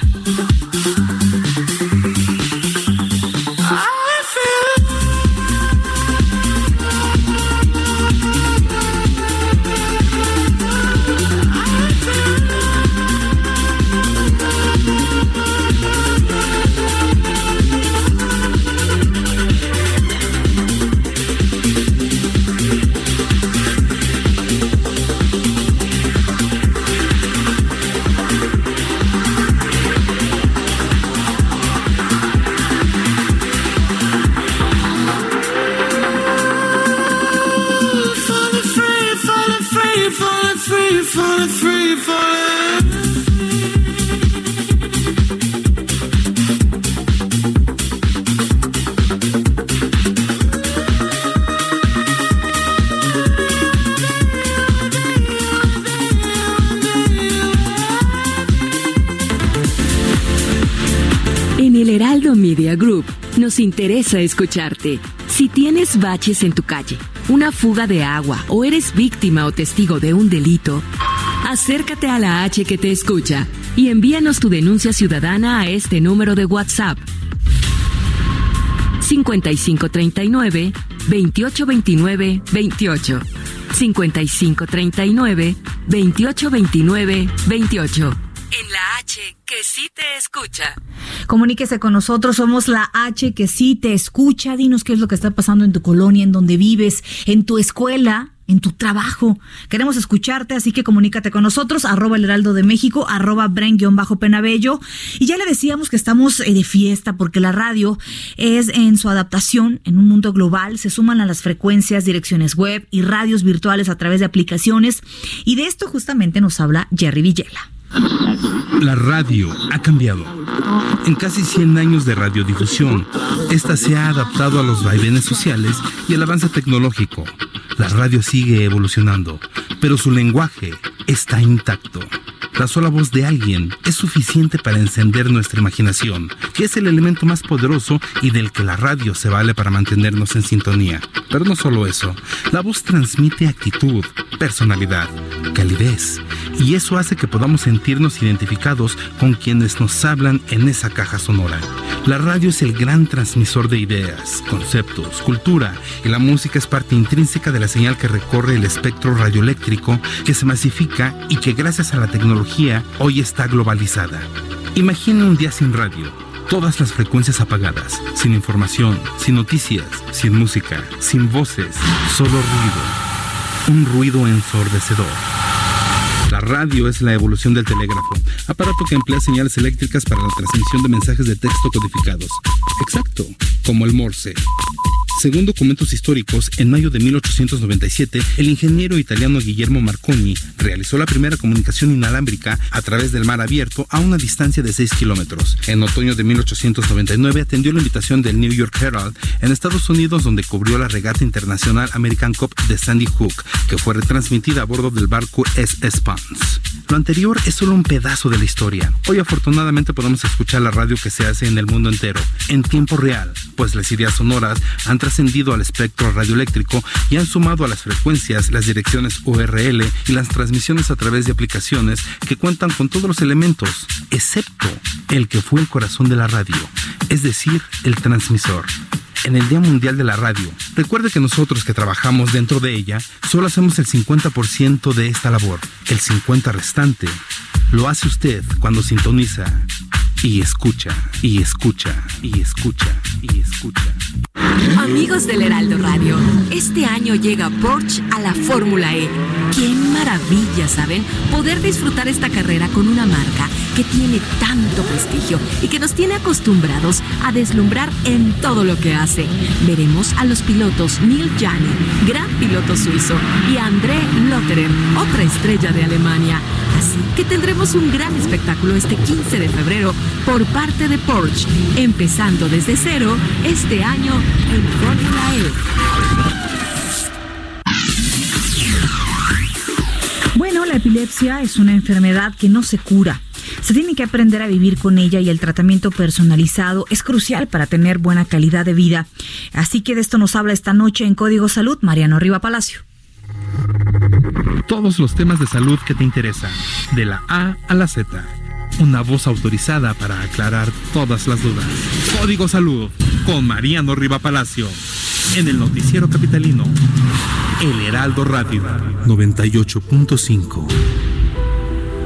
Speaker 8: Media Group nos interesa escucharte. Si tienes baches en tu calle, una fuga de agua o eres víctima o testigo de un delito, Acércate a la H que te escucha y envíanos tu denuncia ciudadana a este número de WhatsApp 5539 2829 28 5539 2829 28 en la H que sí te escucha.
Speaker 1: Comuníquese con nosotros, somos la H que sí te escucha. Dinos qué es lo que está pasando en tu colonia, en donde vives, en tu escuela, en tu trabajo. Queremos escucharte, así que comunícate con nosotros, arroba el heraldo de México, arroba bren-penabello. Y ya le decíamos que estamos eh, de fiesta porque la radio es en su adaptación en un mundo global. Se suman a las frecuencias, direcciones web y radios virtuales a través de aplicaciones. Y de esto justamente nos habla Jerry Villela.
Speaker 9: La radio ha cambiado. En casi 100 años de radiodifusión, esta se ha adaptado a los vaivenes sociales y al avance tecnológico. La radio sigue evolucionando, pero su lenguaje está intacto. La sola voz de alguien es suficiente para encender nuestra imaginación, que es el elemento más poderoso y del que la radio se vale para mantenernos en sintonía. Pero no solo eso, la voz transmite actitud, personalidad, calidez, y eso hace que podamos sentirnos identificados con quienes nos hablan en esa caja sonora. La radio es el gran transmisor de ideas, conceptos, cultura, y la música es parte intrínseca de la señal que recorre el espectro radioeléctrico que se masifica y que gracias a la tecnología hoy está globalizada. Imagina un día sin radio, todas las frecuencias apagadas, sin información, sin noticias, sin música, sin voces, solo ruido. Un ruido ensordecedor. La radio es la evolución del telégrafo, aparato que emplea señales eléctricas para la transmisión de mensajes de texto codificados. Exacto, como el Morse. Según documentos históricos, en mayo de 1897, el ingeniero italiano Guillermo Marconi realizó la primera comunicación inalámbrica a través del mar abierto a una distancia de 6 kilómetros. En otoño de 1899 atendió la invitación del New York Herald en Estados Unidos donde cubrió la regata internacional American Cup de Sandy Hook, que fue retransmitida a bordo del barco SS Pans. Lo anterior es solo un pedazo de la historia. Hoy afortunadamente podemos escuchar la radio que se hace en el mundo entero, en tiempo real, pues las ideas sonoras han trascendido al espectro radioeléctrico y han sumado a las frecuencias las direcciones URL y las transmisiones a través de aplicaciones que cuentan con todos los elementos, excepto el que fue el corazón de la radio, es decir, el transmisor en el Día Mundial de la Radio. Recuerde que nosotros que trabajamos dentro de ella solo hacemos el 50% de esta labor. El 50% restante lo hace usted cuando sintoniza y escucha, y escucha, y escucha, y escucha.
Speaker 8: Amigos del Heraldo Radio, este año llega Porsche a la Fórmula E. ¡Qué maravilla, saben! Poder disfrutar esta carrera con una marca que tiene tanto prestigio y que nos tiene acostumbrados a deslumbrar en todo lo que hace. Veremos a los pilotos Neil Jani, gran piloto suizo, y André Lotterer, otra estrella de Alemania. Así que tendremos un gran espectáculo este 15 de febrero por parte de Porsche, empezando desde cero este año en Fórmula E.
Speaker 1: Bueno, la epilepsia es una enfermedad que no se cura. Se tiene que aprender a vivir con ella y el tratamiento personalizado es crucial para tener buena calidad de vida. Así que de esto nos habla esta noche en Código Salud Mariano Riva Palacio.
Speaker 9: Todos los temas de salud que te interesan, de la A a la Z. Una voz autorizada para aclarar todas las dudas. Código Salud con Mariano Riva Palacio. En el noticiero capitalino. El Heraldo Radio 98.5.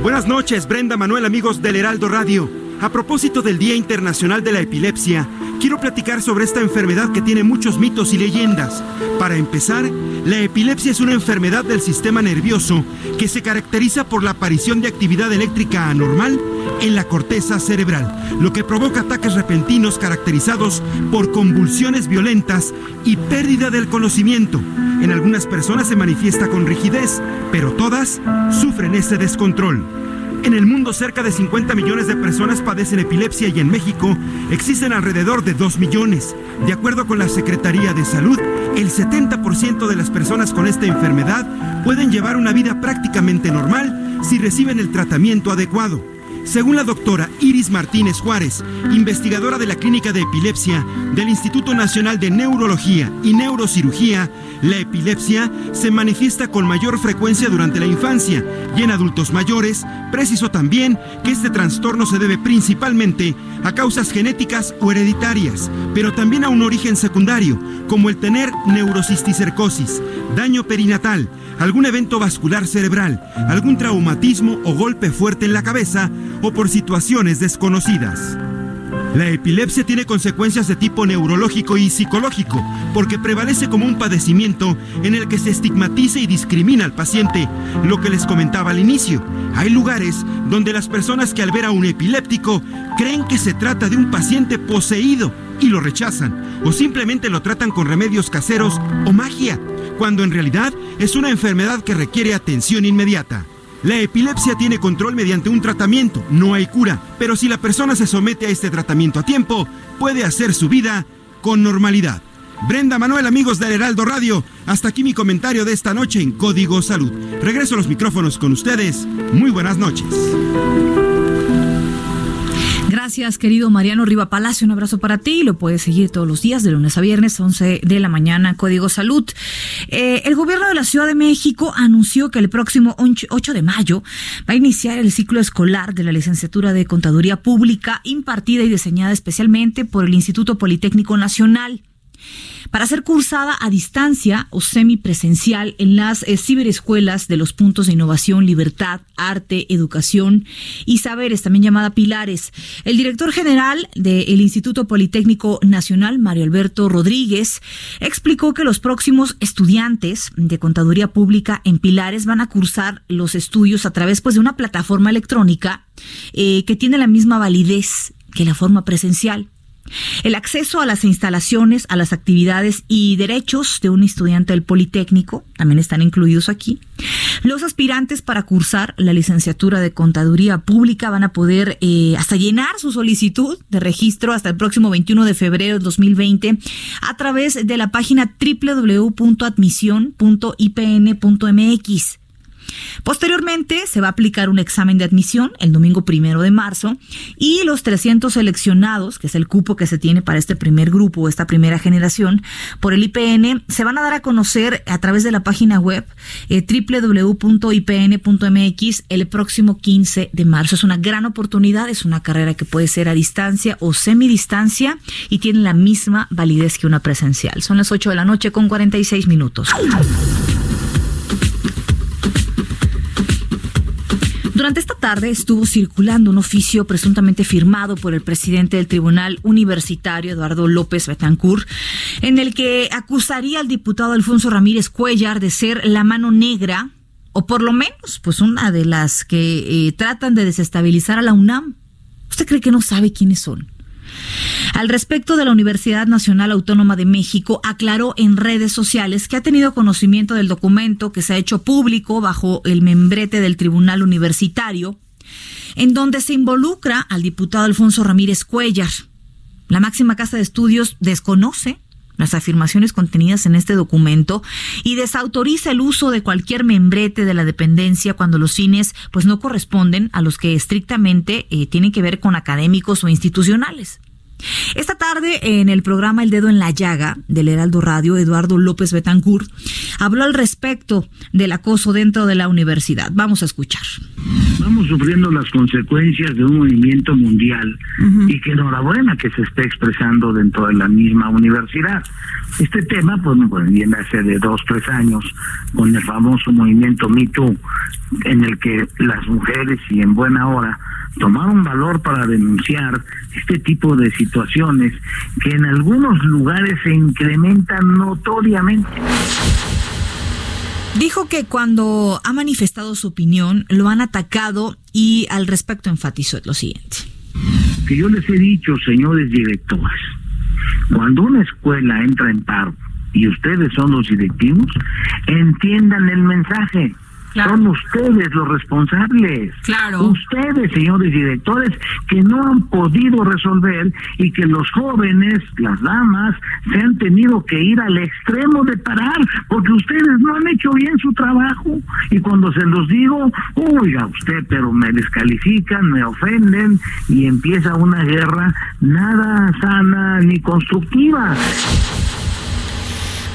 Speaker 10: Buenas noches, Brenda Manuel, amigos del Heraldo Radio. A propósito del Día Internacional de la Epilepsia, quiero platicar sobre esta enfermedad que tiene muchos mitos y leyendas. Para empezar, la epilepsia es una enfermedad del sistema nervioso que se caracteriza por la aparición de actividad eléctrica anormal en la corteza cerebral, lo que provoca ataques repentinos caracterizados por convulsiones violentas y pérdida del conocimiento. En algunas personas se manifiesta con rigidez, pero todas sufren ese descontrol. En el mundo cerca de 50 millones de personas padecen epilepsia y en México existen alrededor de 2 millones. De acuerdo con la Secretaría de Salud, el 70% de las personas con esta enfermedad pueden llevar una vida prácticamente normal si reciben el tratamiento adecuado. Según la doctora Iris Martínez Juárez, investigadora de la Clínica de Epilepsia del Instituto Nacional de Neurología y Neurocirugía, la epilepsia se manifiesta con mayor frecuencia durante la infancia y en adultos mayores. Preciso también que este trastorno se debe principalmente a causas genéticas o hereditarias, pero también a un origen secundario, como el tener neurocisticercosis, daño perinatal, algún evento vascular cerebral, algún traumatismo o golpe fuerte en la cabeza o por situaciones desconocidas. La epilepsia tiene consecuencias de tipo neurológico y psicológico, porque prevalece como un padecimiento en el que se estigmatiza y discrimina al paciente, lo que les comentaba al inicio. Hay lugares donde las personas que al ver a un epiléptico creen que se trata de un paciente poseído y lo rechazan, o simplemente lo tratan con remedios caseros o magia, cuando en realidad es una enfermedad que requiere atención inmediata. La epilepsia tiene control mediante un tratamiento, no hay cura, pero si la persona se somete a este tratamiento a tiempo, puede hacer su vida con normalidad. Brenda Manuel, amigos del Heraldo Radio, hasta aquí mi comentario de esta noche en Código Salud. Regreso a los micrófonos con ustedes. Muy buenas noches.
Speaker 1: Gracias, querido Mariano Riva Palacio. Un abrazo para ti. Lo puedes seguir todos los días, de lunes a viernes, 11 de la mañana, Código Salud. Eh, el gobierno de la Ciudad de México anunció que el próximo 8 de mayo va a iniciar el ciclo escolar de la licenciatura de Contaduría Pública, impartida y diseñada especialmente por el Instituto Politécnico Nacional para ser cursada a distancia o semipresencial en las eh, ciberescuelas de los puntos de innovación, libertad, arte, educación y saberes, también llamada Pilares. El director general del Instituto Politécnico Nacional, Mario Alberto Rodríguez, explicó que los próximos estudiantes de contaduría pública en Pilares van a cursar los estudios a través pues, de una plataforma electrónica eh, que tiene la misma validez que la forma presencial. El acceso a las instalaciones, a las actividades y derechos de un estudiante del Politécnico también están incluidos aquí. Los aspirantes para cursar la licenciatura de Contaduría Pública van a poder eh, hasta llenar su solicitud de registro hasta el próximo 21 de febrero de 2020 a través de la página www.admisión.ipn.mx. Posteriormente se va a aplicar un examen de admisión el domingo primero de marzo y los 300 seleccionados, que es el cupo que se tiene para este primer grupo, esta primera generación, por el IPN, se van a dar a conocer a través de la página web eh, www.ipn.mx el próximo 15 de marzo. Es una gran oportunidad, es una carrera que puede ser a distancia o semidistancia y tiene la misma validez que una presencial. Son las 8 de la noche con 46 minutos. Durante esta tarde estuvo circulando un oficio presuntamente firmado por el presidente del Tribunal Universitario, Eduardo López Betancourt, en el que acusaría al diputado Alfonso Ramírez Cuellar de ser la mano negra, o por lo menos, pues una de las que eh, tratan de desestabilizar a la UNAM. ¿Usted cree que no sabe quiénes son? Al respecto de la Universidad Nacional Autónoma de México, aclaró en redes sociales que ha tenido conocimiento del documento que se ha hecho público bajo el membrete del Tribunal Universitario, en donde se involucra al diputado Alfonso Ramírez Cuellar. La máxima casa de estudios desconoce las afirmaciones contenidas en este documento y desautoriza el uso de cualquier membrete de la dependencia cuando los fines pues no corresponden a los que estrictamente eh, tienen que ver con académicos o institucionales. Esta tarde, en el programa El Dedo en la Llaga del Heraldo Radio, Eduardo López Betancourt habló al respecto del acoso dentro de la universidad. Vamos a escuchar.
Speaker 11: Estamos sufriendo las consecuencias de un movimiento mundial y que enhorabuena que se esté expresando dentro de la misma universidad. Este tema, pues, pues viene hace de dos, tres años con el famoso movimiento Me Too, en el que las mujeres, y en buena hora, tomaron valor para denunciar este tipo de situaciones que en algunos lugares se incrementan notoriamente.
Speaker 1: Dijo que cuando ha manifestado su opinión lo han atacado y al respecto enfatizó lo siguiente.
Speaker 11: Que yo les he dicho, señores directores, cuando una escuela entra en paro y ustedes son los directivos, entiendan el mensaje. Son ustedes los responsables.
Speaker 1: Claro.
Speaker 11: Ustedes, señores directores, que no han podido resolver y que los jóvenes, las damas, se han tenido que ir al extremo de parar porque ustedes no han hecho bien su trabajo. Y cuando se los digo, oiga usted, pero me descalifican, me ofenden y empieza una guerra nada sana ni constructiva.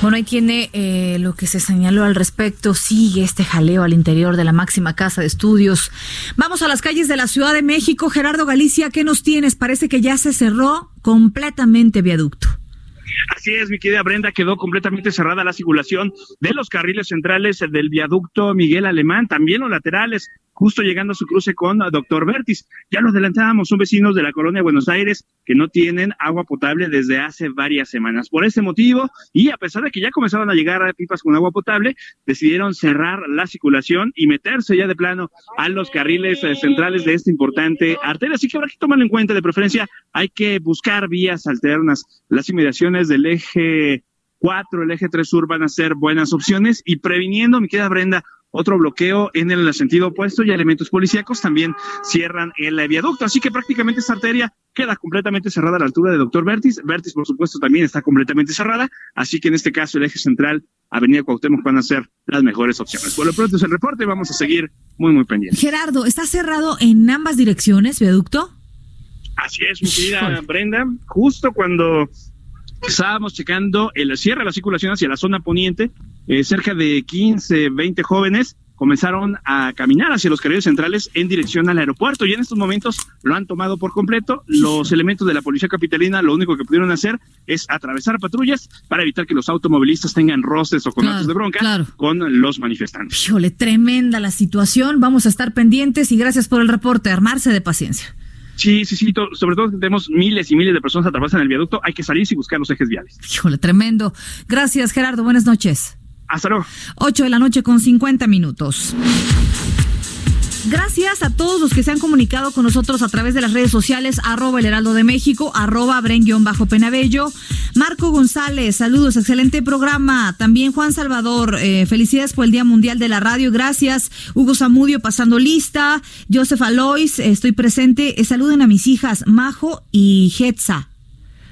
Speaker 1: Bueno, ahí tiene eh, lo que se señaló al respecto. Sigue este jaleo al interior de la máxima casa de estudios. Vamos a las calles de la Ciudad de México. Gerardo Galicia, ¿qué nos tienes? Parece que ya se cerró completamente viaducto.
Speaker 3: Así es, mi querida Brenda, quedó completamente cerrada la circulación de los carriles centrales del viaducto Miguel Alemán, también los laterales, justo llegando a su cruce con Doctor Vertis. Ya lo adelantábamos, son vecinos de la colonia Buenos Aires que no tienen agua potable desde hace varias semanas. Por ese motivo, y a pesar de que ya comenzaban a llegar a pipas con agua potable, decidieron cerrar la circulación y meterse ya de plano a los carriles eh, centrales de esta importante arteria. Así que habrá que tomarlo en cuenta, de preferencia hay que buscar vías alternas. Las inmediaciones del eje 4, el eje 3 sur van a ser buenas opciones y previniendo, mi querida Brenda, otro bloqueo en el sentido opuesto y elementos policíacos también cierran el viaducto. Así que prácticamente esta arteria queda completamente cerrada a la altura de Doctor Vertis. Vertis, por supuesto, también está completamente cerrada. Así que en este caso el eje central, Avenida Cuauhtémoc, van a ser las mejores opciones. Por lo pronto es el reporte vamos a seguir muy, muy pendientes.
Speaker 1: Gerardo, ¿está cerrado en ambas direcciones, viaducto?
Speaker 3: Así es, mi querida Brenda. Justo cuando estábamos checando el cierre de la circulación hacia la zona poniente, eh, cerca de 15, 20 jóvenes comenzaron a caminar hacia los carriles centrales en dirección al aeropuerto y en estos momentos lo han tomado por completo. Los elementos de la policía capitalina lo único que pudieron hacer es atravesar patrullas para evitar que los automovilistas tengan roces o conatos de bronca con los manifestantes.
Speaker 1: Híjole, tremenda la situación. Vamos a estar pendientes y gracias por el reporte. Armarse de paciencia.
Speaker 3: Sí, sí, sí, to- sobre todo que tenemos miles y miles de personas atrapadas en el viaducto, hay que salir y buscar los ejes viales.
Speaker 1: Híjole, tremendo. Gracias, Gerardo. Buenas noches.
Speaker 3: Hasta luego.
Speaker 1: 8 de la noche con 50 minutos. Gracias a todos los que se han comunicado con nosotros a través de las redes sociales, arroba el heraldo de México, arroba bajo penabello Marco González, saludos, excelente programa. También Juan Salvador, eh, felicidades por el Día Mundial de la Radio, gracias. Hugo Zamudio pasando lista. Joseph Alois, estoy presente. Eh, saluden a mis hijas, Majo y Hetza.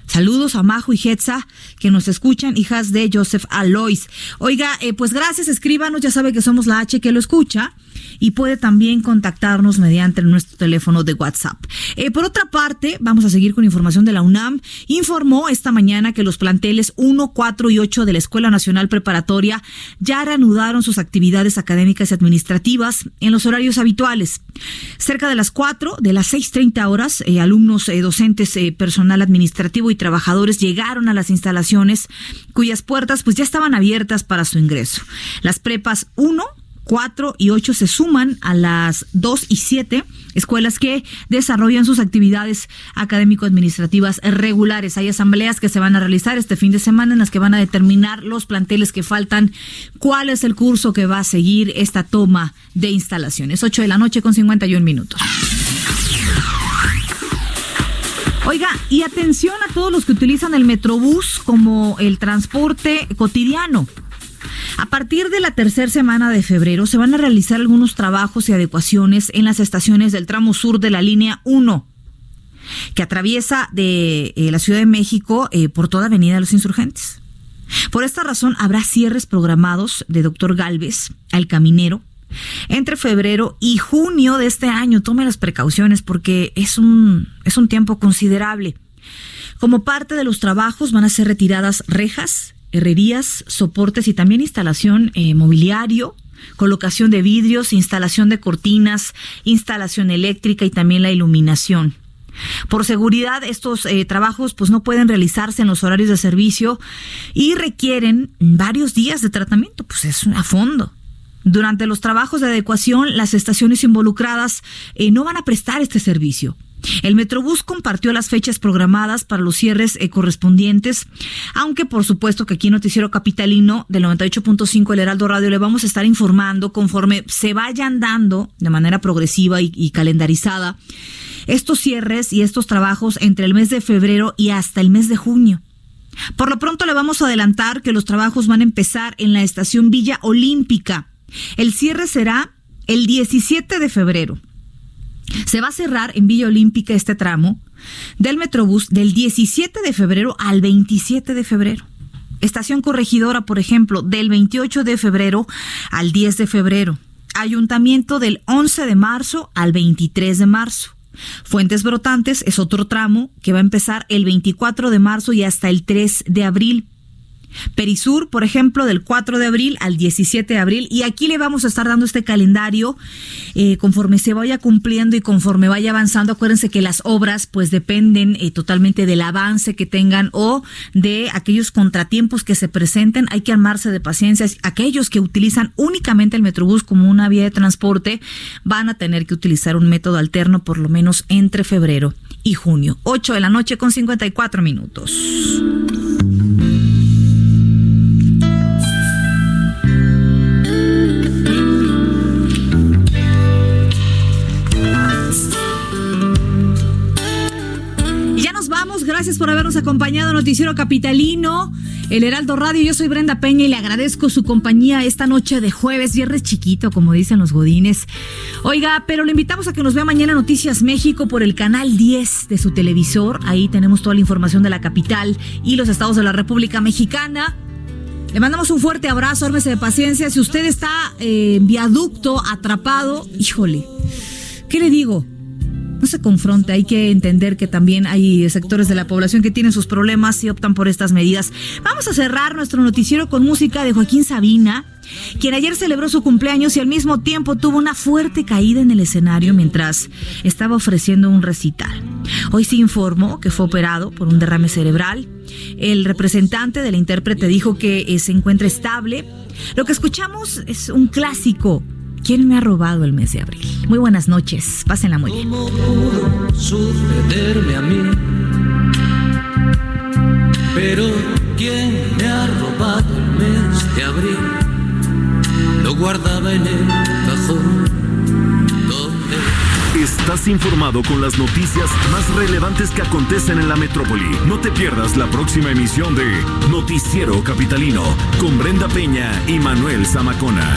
Speaker 1: Saludos a Majo y Hetza que nos escuchan, hijas de Joseph Alois. Oiga, eh, pues gracias, escríbanos, ya sabe que somos la H que lo escucha y puede también contactarnos mediante nuestro teléfono de WhatsApp. Eh, por otra parte, vamos a seguir con información de la UNAM. Informó esta mañana que los planteles 1, 4 y 8 de la Escuela Nacional Preparatoria ya reanudaron sus actividades académicas y administrativas en los horarios habituales. Cerca de las 4, de las 6.30 horas, eh, alumnos, eh, docentes, personal administrativo y trabajadores llegaron a las instalaciones cuyas puertas pues ya estaban abiertas para su ingreso. Las prepas 1, 4 y 8 se suman a las 2 y 7 escuelas que desarrollan sus actividades académico-administrativas regulares. Hay asambleas que se van a realizar este fin de semana en las que van a determinar los planteles que faltan, cuál es el curso que va a seguir esta toma de instalaciones. 8 de la noche con 51 minutos. Oiga, y atención a todos los que utilizan el Metrobús como el transporte cotidiano. A partir de la tercera semana de febrero se van a realizar algunos trabajos y adecuaciones en las estaciones del tramo sur de la línea 1, que atraviesa de eh, la Ciudad de México eh, por toda Avenida de los Insurgentes. Por esta razón habrá cierres programados de Doctor Galvez al Caminero entre febrero y junio de este año. Tome las precauciones porque es un, es un tiempo considerable. Como parte de los trabajos van a ser retiradas rejas, herrerías, soportes y también instalación eh, mobiliario, colocación de vidrios, instalación de cortinas, instalación eléctrica y también la iluminación. Por seguridad, estos eh, trabajos pues no pueden realizarse en los horarios de servicio y requieren varios días de tratamiento, pues es a fondo. Durante los trabajos de adecuación, las estaciones involucradas eh, no van a prestar este servicio. El Metrobús compartió las fechas programadas para los cierres eh, correspondientes, aunque por supuesto que aquí en Noticiero Capitalino del 98.5 El Heraldo Radio le vamos a estar informando conforme se vayan dando de manera progresiva y, y calendarizada estos cierres y estos trabajos entre el mes de febrero y hasta el mes de junio. Por lo pronto le vamos a adelantar que los trabajos van a empezar en la estación Villa Olímpica El cierre será el 17 de febrero. Se va a cerrar en Villa Olímpica este tramo del Metrobús del 17 de febrero al 27 de febrero. Estación Corregidora, por ejemplo, del 28 de febrero al 10 de febrero. Ayuntamiento del 11 de marzo al 23 de marzo. Fuentes Brotantes es otro tramo que va a empezar el 24 de marzo y hasta el 3 de abril. Perisur, por ejemplo, del 4 de abril al 17 de abril. Y aquí le vamos a estar dando este calendario eh, conforme se vaya cumpliendo y conforme vaya avanzando. Acuérdense que las obras pues dependen eh, totalmente del avance que tengan o de aquellos contratiempos que se presenten. Hay que armarse de paciencia. Aquellos que utilizan únicamente el Metrobús como una vía de transporte van a tener que utilizar un método alterno por lo menos entre febrero y junio. 8 de la noche con 54 minutos. Gracias por habernos acompañado, Noticiero Capitalino, el Heraldo Radio. Yo soy Brenda Peña y le agradezco su compañía esta noche de jueves, viernes chiquito, como dicen los godines. Oiga, pero le invitamos a que nos vea mañana Noticias México por el canal 10 de su televisor. Ahí tenemos toda la información de la capital y los estados de la República Mexicana. Le mandamos un fuerte abrazo, ármese de paciencia. Si usted está en viaducto, atrapado, híjole, ¿qué le digo? No se confronte, hay que entender que también hay sectores de la población que tienen sus problemas y optan por estas medidas. Vamos a cerrar nuestro noticiero con música de Joaquín Sabina, quien ayer celebró su cumpleaños y al mismo tiempo tuvo una fuerte caída en el escenario mientras estaba ofreciendo un recital. Hoy se informó que fue operado por un derrame cerebral. El representante del intérprete dijo que eh, se encuentra estable. Lo que escuchamos es un clásico ¿Quién me ha robado el mes de abril? Muy buenas noches, pásenla muy bien.
Speaker 12: ¿Cómo pudo sucederme a mí? Pero ¿quién me ha robado el mes de abril? Lo guardaba en el cajón. ¿Dónde?
Speaker 13: Estás informado con las noticias más relevantes que acontecen en la metrópoli. No te pierdas la próxima emisión de Noticiero Capitalino con Brenda Peña y Manuel Zamacona.